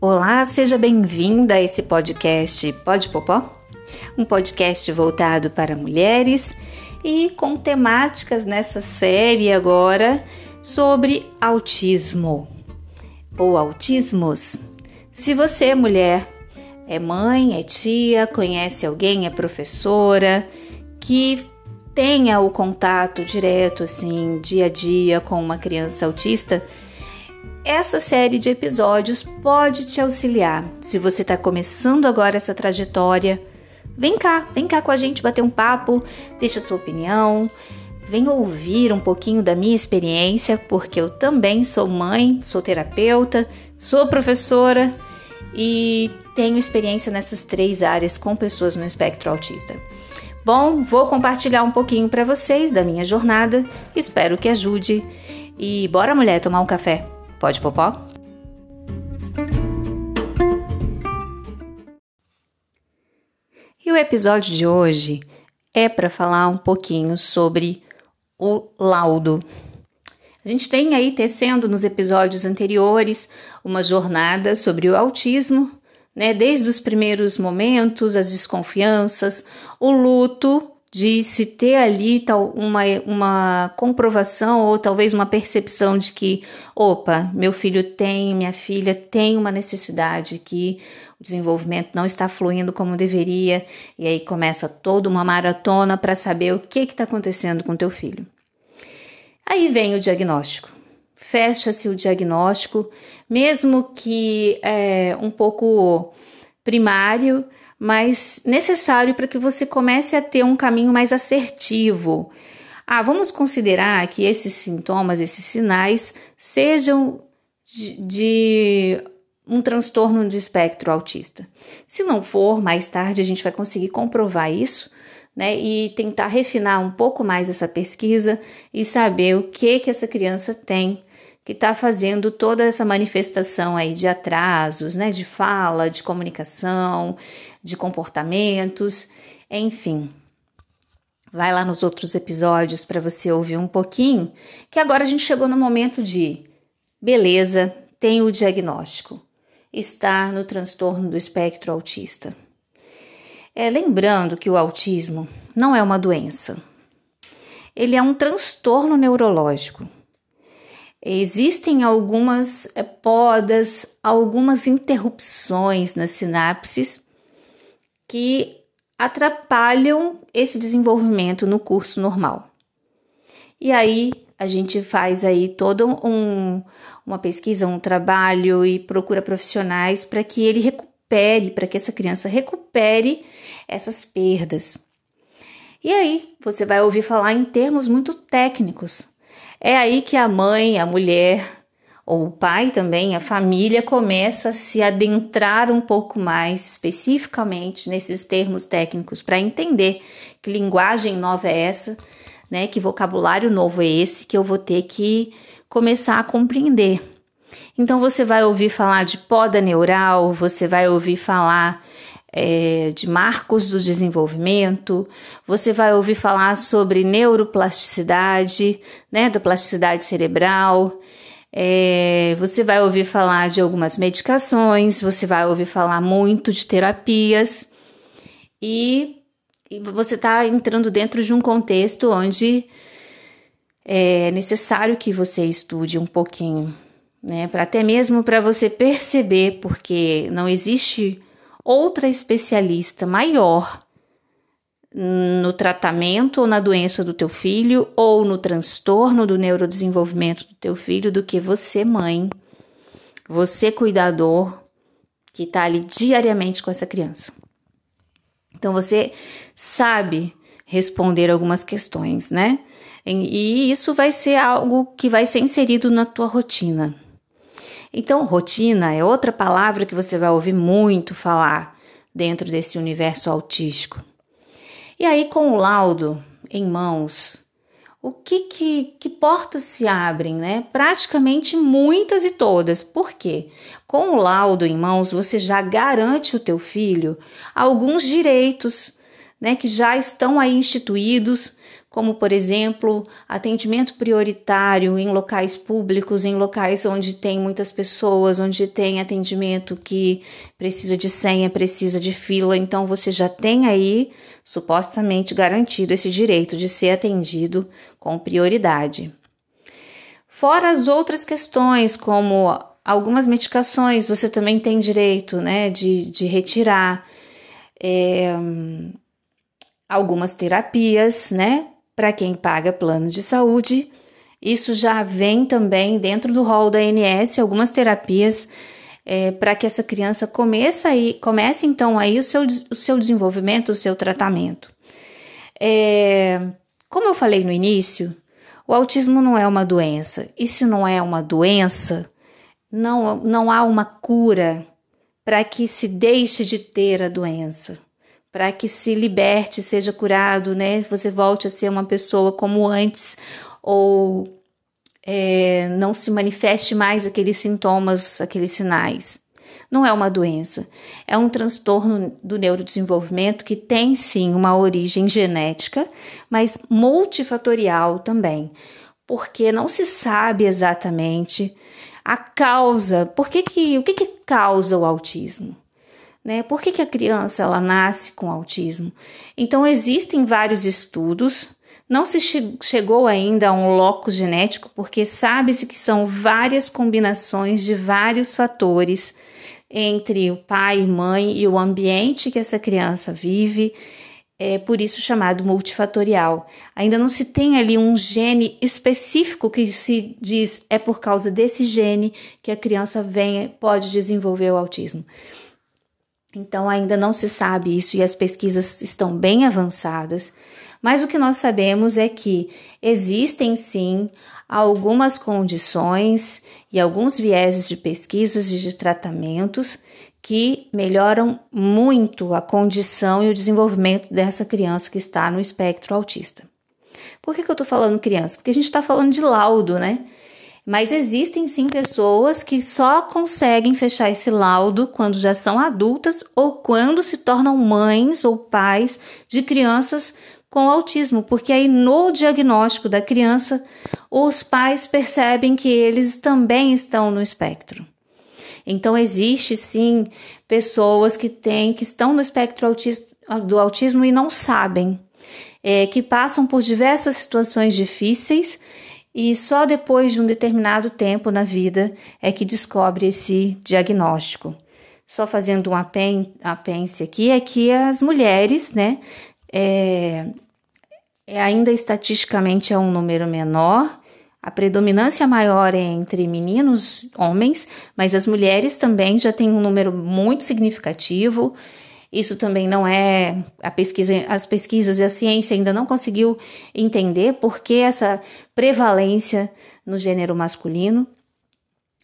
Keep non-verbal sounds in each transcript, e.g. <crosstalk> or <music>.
Olá, seja bem-vinda a esse podcast Pode Popó, um podcast voltado para mulheres e com temáticas nessa série agora sobre autismo ou autismos. Se você é mulher, é mãe, é tia, conhece alguém, é professora que tenha o contato direto assim, dia a dia com uma criança autista, essa série de episódios pode te auxiliar. Se você está começando agora essa trajetória, vem cá, vem cá com a gente bater um papo, deixa sua opinião, vem ouvir um pouquinho da minha experiência, porque eu também sou mãe, sou terapeuta, sou professora e tenho experiência nessas três áreas com pessoas no espectro autista. Bom, vou compartilhar um pouquinho para vocês da minha jornada, espero que ajude. E bora, mulher, tomar um café. Pode, Popó? E o episódio de hoje é para falar um pouquinho sobre o laudo. A gente tem aí tecendo nos episódios anteriores uma jornada sobre o autismo, né? Desde os primeiros momentos, as desconfianças, o luto de se ter ali tal, uma, uma comprovação ou talvez uma percepção de que, opa, meu filho tem, minha filha tem uma necessidade que o desenvolvimento não está fluindo como deveria, e aí começa toda uma maratona para saber o que está acontecendo com teu filho. Aí vem o diagnóstico. Fecha-se o diagnóstico, mesmo que é, um pouco primário, mas necessário para que você comece a ter um caminho mais assertivo. Ah, vamos considerar que esses sintomas, esses sinais, sejam de, de um transtorno de espectro autista. Se não for, mais tarde a gente vai conseguir comprovar isso, né, e tentar refinar um pouco mais essa pesquisa e saber o que que essa criança tem que está fazendo toda essa manifestação aí de atrasos, né, de fala, de comunicação, de comportamentos, enfim. Vai lá nos outros episódios para você ouvir um pouquinho, que agora a gente chegou no momento de beleza, tem o diagnóstico. Está no transtorno do espectro autista. É, lembrando que o autismo não é uma doença. Ele é um transtorno neurológico Existem algumas eh, podas, algumas interrupções nas sinapses que atrapalham esse desenvolvimento no curso normal. E aí a gente faz aí toda um, uma pesquisa, um trabalho e procura profissionais para que ele recupere, para que essa criança recupere essas perdas. E aí você vai ouvir falar em termos muito técnicos, é aí que a mãe, a mulher, ou o pai também, a família começa a se adentrar um pouco mais especificamente nesses termos técnicos para entender que linguagem nova é essa, né? Que vocabulário novo é esse que eu vou ter que começar a compreender. Então você vai ouvir falar de poda neural, você vai ouvir falar é, de marcos do desenvolvimento, você vai ouvir falar sobre neuroplasticidade, né, da plasticidade cerebral, é, você vai ouvir falar de algumas medicações, você vai ouvir falar muito de terapias e, e você está entrando dentro de um contexto onde é necessário que você estude um pouquinho, né, até mesmo para você perceber, porque não existe outra especialista maior no tratamento ou na doença do teu filho ou no transtorno do neurodesenvolvimento do teu filho do que você, mãe, você, cuidador, que está ali diariamente com essa criança. Então você sabe responder algumas questões, né? E isso vai ser algo que vai ser inserido na tua rotina. Então, rotina é outra palavra que você vai ouvir muito falar dentro desse universo autístico. E aí, com o laudo em mãos, o que, que, que portas se abrem, né? Praticamente muitas e todas. Por quê? Com o laudo em mãos, você já garante o teu filho alguns direitos, né, que já estão aí instituídos como por exemplo, atendimento prioritário em locais públicos, em locais onde tem muitas pessoas, onde tem atendimento que precisa de senha, precisa de fila, então você já tem aí supostamente garantido esse direito de ser atendido com prioridade. Fora as outras questões, como algumas medicações, você também tem direito né, de, de retirar. É, algumas terapias, né? Para quem paga plano de saúde. Isso já vem também dentro do rol da ANS, algumas terapias é, para que essa criança comece, aí, comece então aí o seu, o seu desenvolvimento, o seu tratamento. É, como eu falei no início, o autismo não é uma doença. E se não é uma doença, não, não há uma cura para que se deixe de ter a doença para que se liberte, seja curado, né? Você volte a ser uma pessoa como antes, ou é, não se manifeste mais aqueles sintomas, aqueles sinais. Não é uma doença, é um transtorno do neurodesenvolvimento que tem sim uma origem genética, mas multifatorial também, porque não se sabe exatamente a causa, por que que, o que, que causa o autismo? Né? Por que, que a criança ela nasce com autismo? Então, existem vários estudos, não se che chegou ainda a um locus genético, porque sabe-se que são várias combinações de vários fatores entre o pai e mãe e o ambiente que essa criança vive, é por isso chamado multifatorial. Ainda não se tem ali um gene específico que se diz é por causa desse gene que a criança vem, pode desenvolver o autismo. Então ainda não se sabe isso e as pesquisas estão bem avançadas, mas o que nós sabemos é que existem sim algumas condições e alguns vieses de pesquisas e de tratamentos que melhoram muito a condição e o desenvolvimento dessa criança que está no espectro autista. Por que, que eu estou falando criança? Porque a gente está falando de laudo, né? Mas existem sim pessoas que só conseguem fechar esse laudo quando já são adultas ou quando se tornam mães ou pais de crianças com autismo, porque aí no diagnóstico da criança os pais percebem que eles também estão no espectro. Então existe sim pessoas que têm que estão no espectro do autismo e não sabem, é, que passam por diversas situações difíceis e só depois de um determinado tempo na vida é que descobre esse diagnóstico. Só fazendo um apêndice aqui, é que as mulheres, né, é, é, ainda estatisticamente é um número menor, a predominância maior é entre meninos, homens, mas as mulheres também já têm um número muito significativo. Isso também não é a pesquisa, as pesquisas e a ciência ainda não conseguiu entender por que essa prevalência no gênero masculino.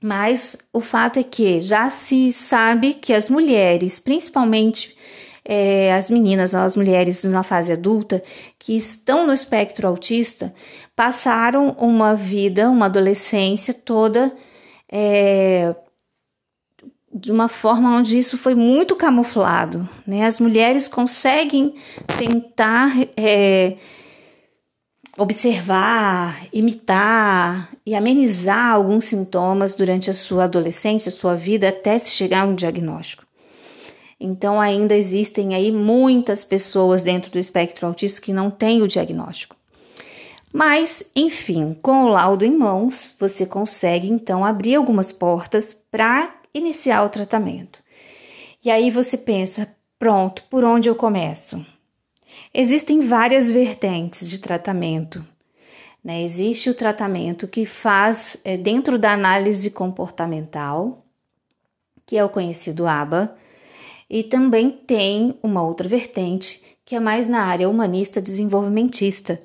Mas o fato é que já se sabe que as mulheres, principalmente é, as meninas, as mulheres na fase adulta que estão no espectro autista, passaram uma vida, uma adolescência toda é, de uma forma onde isso foi muito camuflado. Né? As mulheres conseguem tentar é, observar, imitar e amenizar alguns sintomas durante a sua adolescência, sua vida, até se chegar a um diagnóstico. Então, ainda existem aí muitas pessoas dentro do espectro autista que não têm o diagnóstico. Mas, enfim, com o laudo em mãos, você consegue então abrir algumas portas para iniciar o tratamento. E aí você pensa, pronto, por onde eu começo? Existem várias vertentes de tratamento. Né? Existe o tratamento que faz é, dentro da análise comportamental, que é o conhecido ABA, e também tem uma outra vertente que é mais na área humanista desenvolvimentista,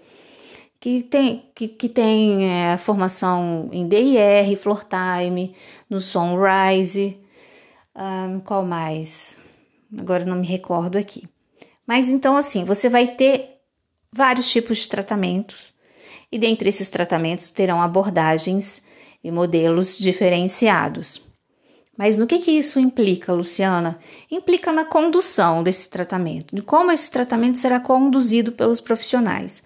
que tem, que, que tem é, formação em DIR, Floor Time, no Sunrise, um, qual mais? Agora não me recordo aqui. Mas então, assim, você vai ter vários tipos de tratamentos e dentre esses tratamentos terão abordagens e modelos diferenciados. Mas no que, que isso implica, Luciana? Implica na condução desse tratamento, de como esse tratamento será conduzido pelos profissionais.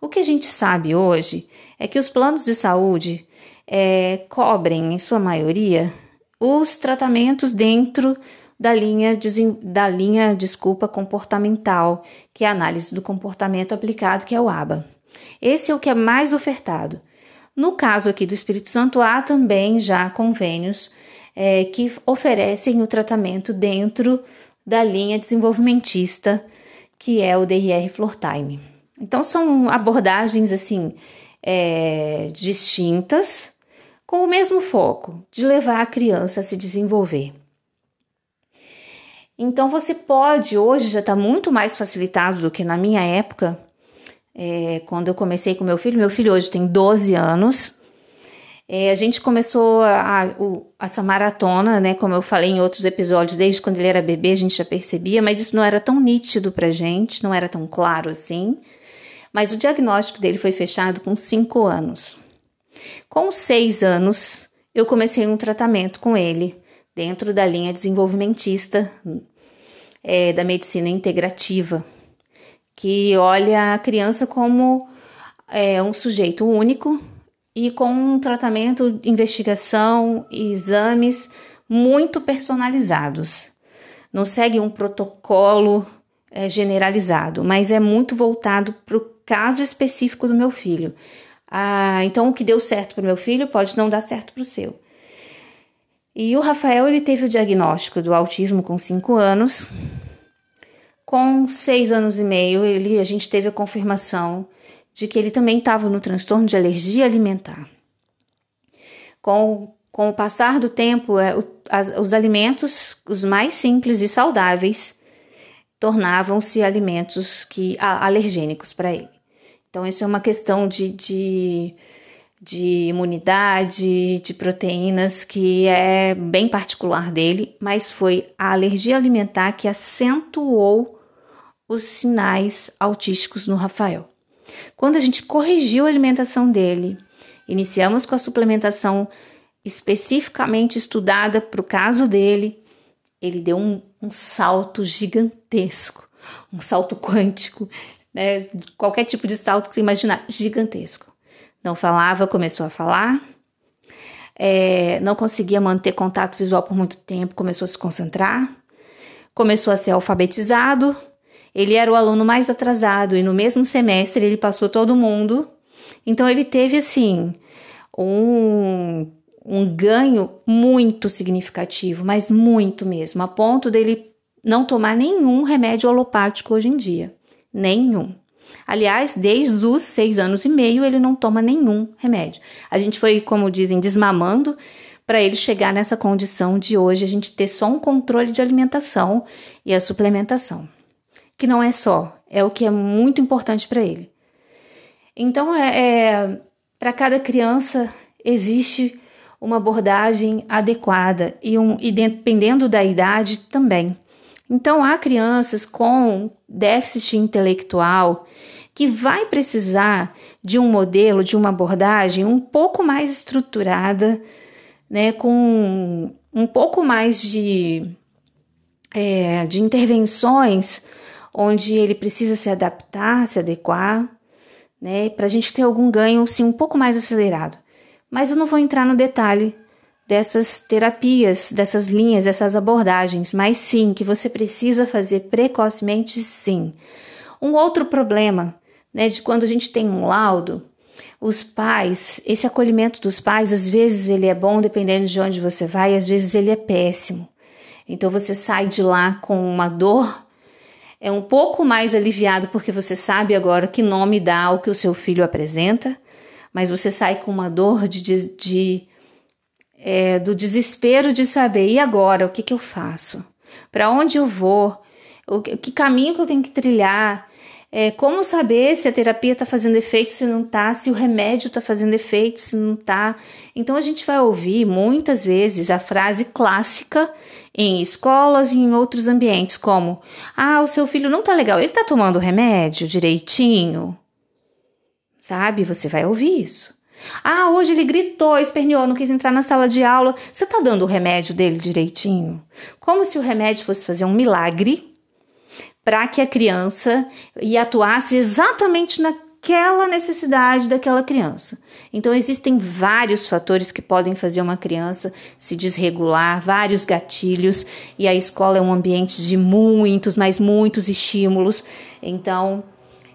O que a gente sabe hoje é que os planos de saúde é, cobrem, em sua maioria, os tratamentos dentro da linha, da linha, desculpa, comportamental, que é a análise do comportamento aplicado, que é o ABA. Esse é o que é mais ofertado. No caso aqui do Espírito Santo, há também já convênios é, que oferecem o tratamento dentro da linha desenvolvimentista, que é o DIR Floor Time. Então, são abordagens assim é, distintas, com o mesmo foco de levar a criança a se desenvolver. Então, você pode, hoje já está muito mais facilitado do que na minha época, é, quando eu comecei com meu filho. Meu filho hoje tem 12 anos. É, a gente começou a, essa maratona, né? Como eu falei em outros episódios, desde quando ele era bebê, a gente já percebia, mas isso não era tão nítido pra gente, não era tão claro assim. Mas o diagnóstico dele foi fechado com 5 anos. Com 6 anos, eu comecei um tratamento com ele, dentro da linha desenvolvimentista é, da medicina integrativa, que olha a criança como é, um sujeito único e com um tratamento, investigação e exames muito personalizados. Não segue um protocolo é, generalizado, mas é muito voltado para o caso específico do meu filho. Ah, então, o que deu certo para o meu filho pode não dar certo para o seu. E o Rafael ele teve o diagnóstico do autismo com 5 anos. Com 6 anos e meio, ele, a gente teve a confirmação de que ele também estava no transtorno de alergia alimentar. Com, com o passar do tempo, é, o, as, os alimentos, os mais simples e saudáveis, tornavam-se alimentos que alergênicos para ele. Então, essa é uma questão de, de, de imunidade, de proteínas, que é bem particular dele, mas foi a alergia alimentar que acentuou os sinais autísticos no Rafael. Quando a gente corrigiu a alimentação dele, iniciamos com a suplementação especificamente estudada para o caso dele, ele deu um, um, salto gigantesco, um salto <laughs> quântico, né? qualquer tipo de salto que você imaginar, gigantesco. Não falava, começou a falar, é, não conseguia manter contato visual por muito tempo, começou a se concentrar, começou a ser alfabetizado, ele era o aluno mais atrasado e no mesmo semestre ele passou todo mundo. Então ele teve assim um, um ganho muito significativo, mas muito mesmo, a ponto dele não tomar nenhum remédio alopático hoje em dia. Nenhum. Aliás, desde os seis anos e meio ele não toma nenhum remédio. A gente foi, como dizem, desmamando para ele chegar nessa condição de hoje a gente ter só um controle de alimentação e a suplementação que não é só, é o que é muito importante para ele. Então, é, é para cada criança existe uma abordagem adequada e, um, e dependendo da idade também. Então, há crianças com déficit intelectual que vai precisar de um modelo, de uma abordagem um pouco mais estruturada, né, com um pouco mais de, é, de intervenções onde ele precisa se adaptar, se adequar, né, para a gente ter algum ganho assim, um pouco mais acelerado. Mas eu não vou entrar no detalhe dessas terapias, dessas linhas, dessas abordagens, mas sim que você precisa fazer precocemente, sim. Um outro problema, né, de quando a gente tem um laudo, os pais, esse acolhimento dos pais, às vezes ele é bom dependendo de onde você vai, às vezes ele é péssimo. Então você sai de lá com uma dor é um pouco mais aliviado porque você sabe agora que nome dá ao que o seu filho apresenta, mas você sai com uma dor de, de, de é, do desespero de saber e agora o que, que eu faço, para onde eu vou, o que caminho que eu tenho que trilhar, é, como saber se a terapia está fazendo efeito, se não está, se o remédio está fazendo efeito, se não está. Então a gente vai ouvir muitas vezes a frase clássica em escolas e em outros ambientes, como: Ah, o seu filho não tá legal, ele tá tomando remédio direitinho? sabe? Você vai ouvir isso. Ah, hoje ele gritou, esperneou, não quis entrar na sala de aula. Você está dando o remédio dele direitinho? Como se o remédio fosse fazer um milagre para que a criança e atuasse exatamente naquela necessidade daquela criança. Então existem vários fatores que podem fazer uma criança se desregular, vários gatilhos, e a escola é um ambiente de muitos, mas muitos estímulos. Então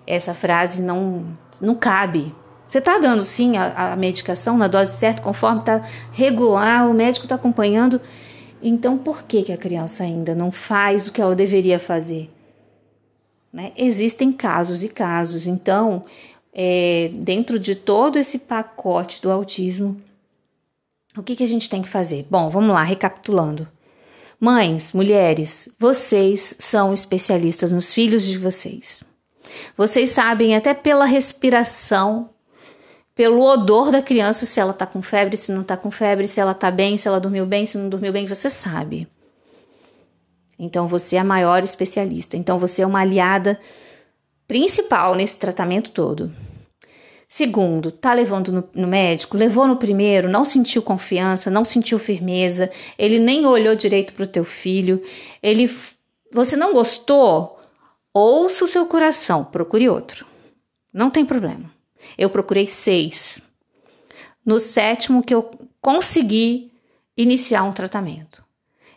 essa frase não não cabe você está dando sim a, a, medicação na dose certa, conforme está regular, o médico está acompanhando. Então, por que, que a criança ainda não faz o que ela deveria fazer? Né? Existem casos e casos. Então, é, dentro de todo esse pacote do autismo, o que, que a gente tem que fazer? Bom, vamos lá, recapitulando. Mães, mulheres, vocês são especialistas nos filhos de vocês. Vocês sabem até pela respiração pelo odor da criança, se ela tá com febre, se não tá com febre, se ela tá bem, se ela dormiu bem, se não dormiu bem, você sabe. Então você é a maior especialista. Então você é uma aliada principal nesse tratamento todo. Segundo, tá levando no, no, médico, levou no primeiro, não sentiu confiança, não sentiu firmeza, ele nem olhou direito para o teu filho, ele, você não gostou, ouça o seu coração, procure outro. Não tem problema. Eu procurei seis. No sétimo que eu consegui iniciar um tratamento.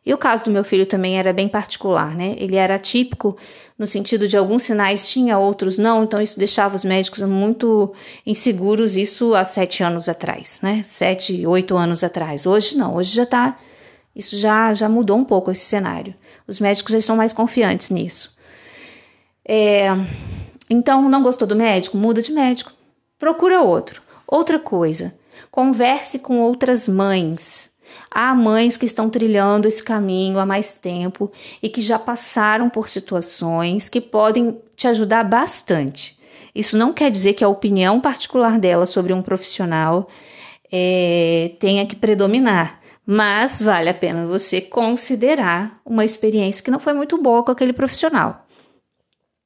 E o caso do meu filho também era bem particular, né? Ele era típico no sentido de alguns sinais tinha, outros não, então isso deixava os médicos muito inseguros, isso há sete anos atrás, né? Sete, oito anos atrás. Hoje não, hoje já tá. Isso já, já mudou um pouco esse cenário. Os médicos já estão mais confiantes nisso. É, então, não gostou do médico? Muda de médico procura outro. Outra coisa, converse com outras mães. Há mães que estão trilhando esse caminho há mais tempo e que já passaram por situações que podem te ajudar bastante. Isso não quer dizer que a opinião particular dela sobre um profissional é, tenha que predominar, mas vale a pena você considerar uma experiência que não foi muito boa com aquele profissional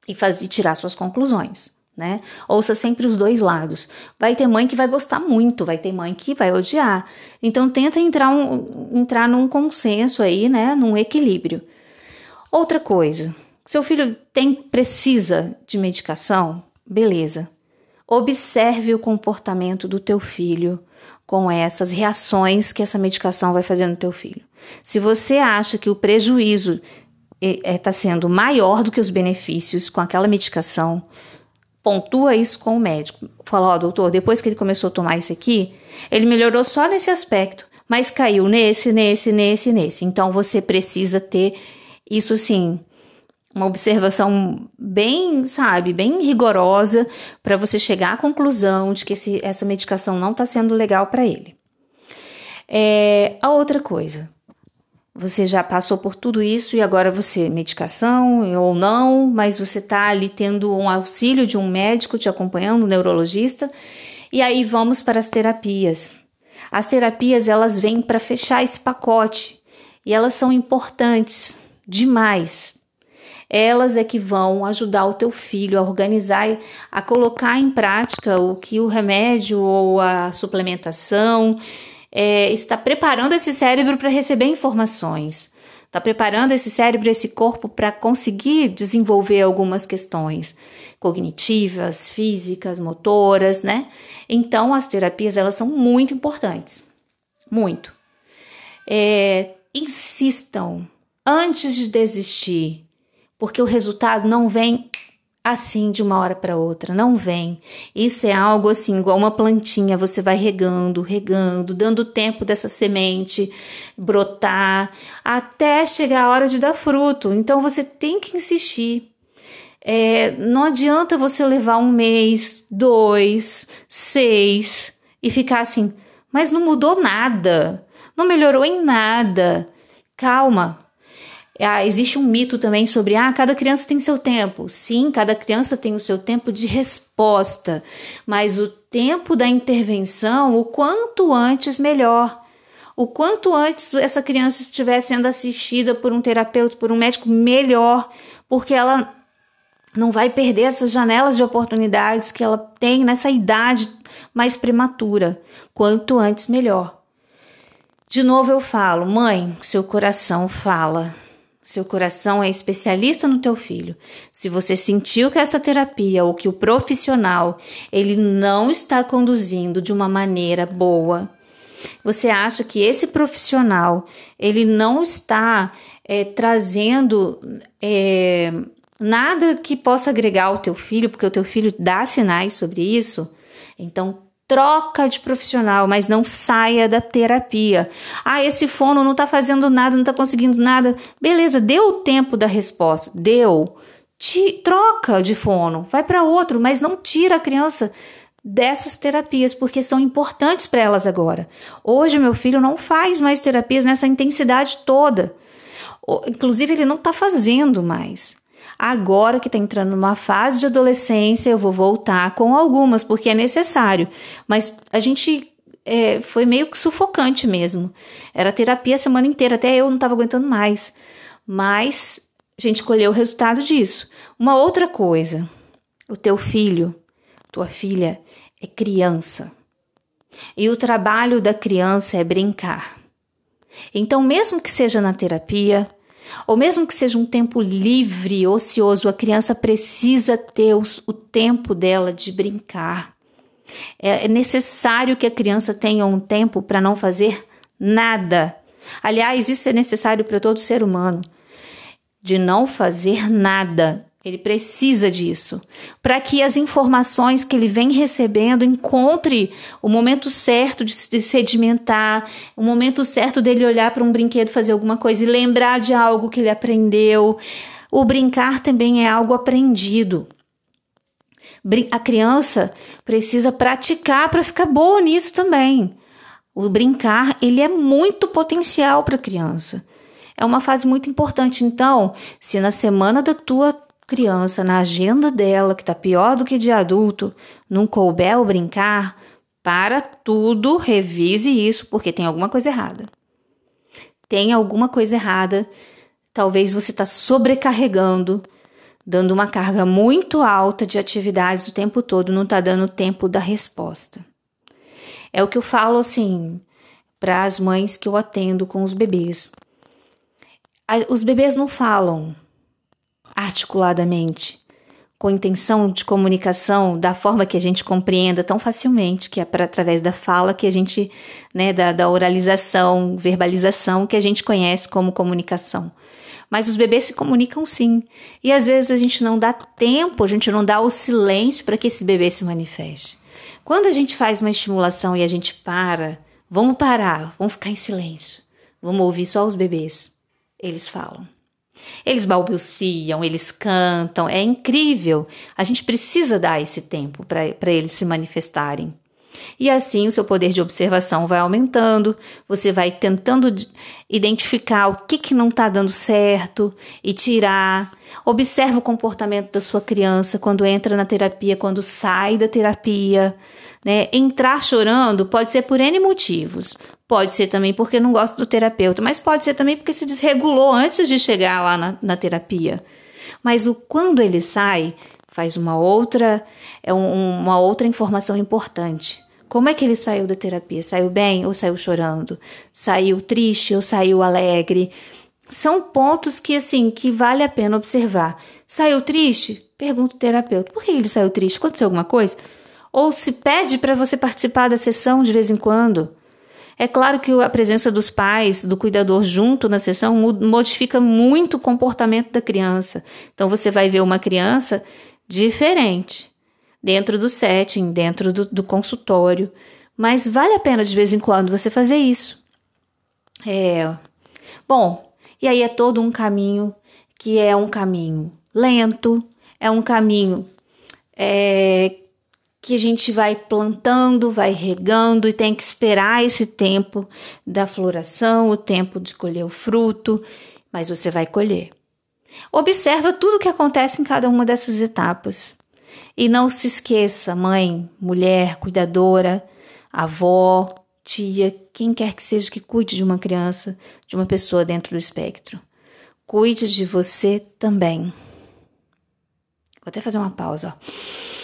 e fazer tirar suas conclusões né? Ouça sempre os dois lados. Vai ter mãe que vai gostar muito, vai ter mãe que vai odiar. Então tenta entrar, um, entrar num consenso aí, né? Num equilíbrio. Outra coisa, seu filho tem precisa de medicação, beleza. Observe o comportamento do teu filho com essas reações que essa medicação vai fazer no teu filho. Se você acha que o prejuízo está é, tá sendo maior do que os benefícios com aquela medicação, pontua isso com o médico. Fala, ó, oh, doutor, depois que ele começou a tomar isso aqui, ele melhorou só nesse aspecto, mas caiu nesse, nesse, nesse, nesse. Então você precisa ter isso assim, uma observação bem, sabe, bem rigorosa para você chegar à conclusão de que esse, essa medicação não está sendo legal para ele. É, a outra coisa, você já passou por tudo isso e agora você, medicação ou não, mas você está ali tendo um auxílio de um médico te acompanhando, um neurologista, e aí vamos para as terapias. As terapias elas vêm para fechar esse pacote e elas são importantes demais. Elas é que vão ajudar o teu filho a organizar, a colocar em prática o que o remédio ou a suplementação é, está preparando esse cérebro para receber informações, está preparando esse cérebro, esse corpo para conseguir desenvolver algumas questões cognitivas, físicas, motoras, né? Então as terapias elas são muito importantes, muito. É, insistam antes de desistir, porque o resultado não vem assim de uma hora para outra, não vem. Isso é algo assim, igual uma plantinha, você vai regando, regando, dando tempo dessa semente brotar até chegar a hora de dar fruto. Então você tem que insistir. É, não adianta você levar um mês, dois, seis e ficar assim, mas não mudou nada, não melhorou em nada. Calma, ah, existe um mito também sobre ah, cada criança tem seu tempo. Sim, cada criança tem o seu tempo de resposta, mas o tempo da intervenção, o quanto antes, melhor. O quanto antes essa criança estiver sendo assistida por um terapeuta, por um médico, melhor, porque ela não vai perder essas janelas de oportunidades que ela tem nessa idade mais prematura. Quanto antes, melhor. De novo eu falo, mãe, seu coração fala. Seu coração é especialista no teu filho. Se você sentiu que essa terapia ou que o profissional ele não está conduzindo de uma maneira boa, você acha que esse profissional ele não está é, trazendo é, nada que possa agregar ao teu filho, porque o teu filho dá sinais sobre isso, então troca de profissional, mas não saia da terapia. Ah, esse fono não está fazendo nada, não está conseguindo nada. Beleza, deu o tempo da resposta, deu. Te, troca de fono, vai para outro, mas não tira a criança dessas terapias, porque são importantes para elas agora. Hoje, meu filho não faz mais terapias nessa intensidade toda. Inclusive, ele não está fazendo mais. Agora que está entrando numa fase de adolescência, eu vou voltar com algumas, porque é necessário. Mas a gente é, foi meio que sufocante mesmo. Era terapia a semana inteira, até eu não estava aguentando mais. Mas a gente colheu o resultado disso. Uma outra coisa: o teu filho, tua filha, é criança. E o trabalho da criança é brincar. Então, mesmo que seja na terapia, ou mesmo que seja um tempo livre, ocioso, a criança precisa ter o, tempo dela de brincar. É, é necessário que a criança tenha um tempo para não fazer nada. Aliás, isso é necessário para todo ser humano, de não fazer nada. Ele precisa disso para que as informações que ele vem recebendo encontre o momento certo de se sedimentar, o momento certo dele olhar para um brinquedo, fazer alguma coisa e lembrar de algo que ele aprendeu. O brincar também é algo aprendido. A criança precisa praticar para ficar boa nisso também. O brincar, ele é muito potencial para a criança. É uma fase muito importante. Então, se na semana da tua criança na agenda dela, que está pior do que de adulto, não couber brincar, para tudo, revise isso, porque tem alguma coisa errada. Tem alguma coisa errada. Talvez você está sobrecarregando, dando uma carga muito alta de atividades o tempo todo, não está dando tempo da resposta. É o que eu falo assim para as mães que eu atendo com os bebês. Os bebês não falam, articuladamente, com intenção de comunicação da forma que a gente compreenda tão facilmente, que é para através da fala que a gente, né, da, da oralização, verbalização que a gente conhece como comunicação. Mas os bebês se comunicam sim. E às vezes a gente não dá tempo, a gente não dá o silêncio para que esse bebê se manifeste. Quando a gente faz uma estimulação e a gente para, vamos parar, vamos ficar em silêncio. Vamos ouvir só os bebês. Eles falam. Eles balbuciam, eles cantam, é incrível. A gente precisa dar esse tempo para eles se manifestarem. E assim o seu poder de observação vai aumentando, você vai tentando identificar o que, que não está dando certo e tirar. Observa o comportamento da sua criança quando entra na terapia, quando sai da terapia. Né? Entrar chorando pode ser por N motivos. Pode ser também porque não gosta do terapeuta, mas pode ser também porque se desregulou antes de chegar lá na, na terapia. Mas o quando ele sai faz uma outra é um, uma outra informação importante. Como é que ele saiu da terapia? Saiu bem ou saiu chorando? Saiu triste ou saiu alegre? São pontos que assim que vale a pena observar. Saiu triste? Pergunta o terapeuta. Por que ele saiu triste? Aconteceu alguma coisa? Ou se pede para você participar da sessão de vez em quando? É claro que a presença dos pais, do cuidador junto na sessão, modifica muito o comportamento da criança. Então você vai ver uma criança diferente dentro do setting, dentro do, do consultório. Mas vale a pena de vez em quando você fazer isso. É. Bom, e aí é todo um caminho que é um caminho lento, é um caminho é, que a gente vai plantando, vai regando e tem que esperar esse tempo da floração, o tempo de colher o fruto, mas você vai colher. Observa tudo o que acontece em cada uma dessas etapas. E não se esqueça, mãe, mulher, cuidadora, avó, tia, quem quer que seja que cuide de uma criança, de uma pessoa dentro do espectro. Cuide de você também. Vou até fazer uma pausa, ó.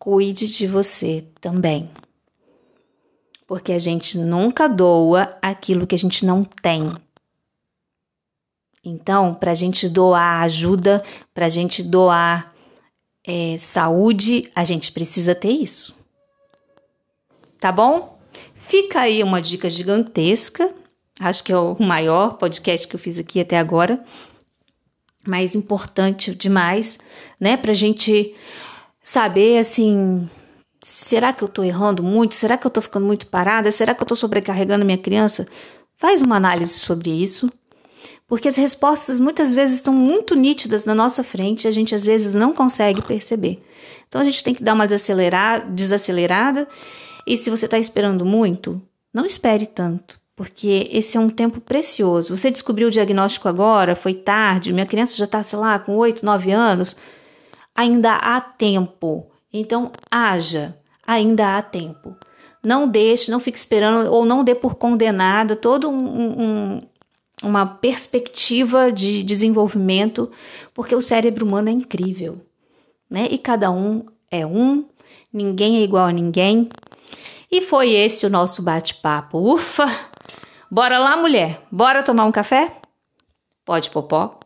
Cuide de você também. Porque a gente nunca doa aquilo que a gente não tem. Então, para a gente doar ajuda, para a gente doar é, saúde, a gente precisa ter isso. Tá bom? Fica aí uma dica gigantesca. Acho que é o maior podcast que eu fiz aqui até agora. Mas importante demais, né? Pra gente saber assim. Será que eu tô errando muito? Será que eu tô ficando muito parada? Será que eu tô sobrecarregando minha criança? Faz uma análise sobre isso porque as respostas muitas vezes estão muito nítidas na nossa frente e a gente às vezes não consegue perceber. Então a gente tem que dar uma desacelerada e se você está esperando muito, não espere tanto, porque esse é um tempo precioso. Você descobriu o diagnóstico agora, foi tarde, minha criança já está, sei lá, com 8, 9 anos, ainda há tempo. Então haja, ainda há tempo. Não deixe, não fique esperando ou não dê por condenada todo um, um uma perspectiva de desenvolvimento, porque o cérebro humano é incrível, né? E cada um é um, ninguém é igual a ninguém. E foi esse o nosso bate-papo. Ufa! Bora lá, mulher? Bora tomar um café? Pode, Popó?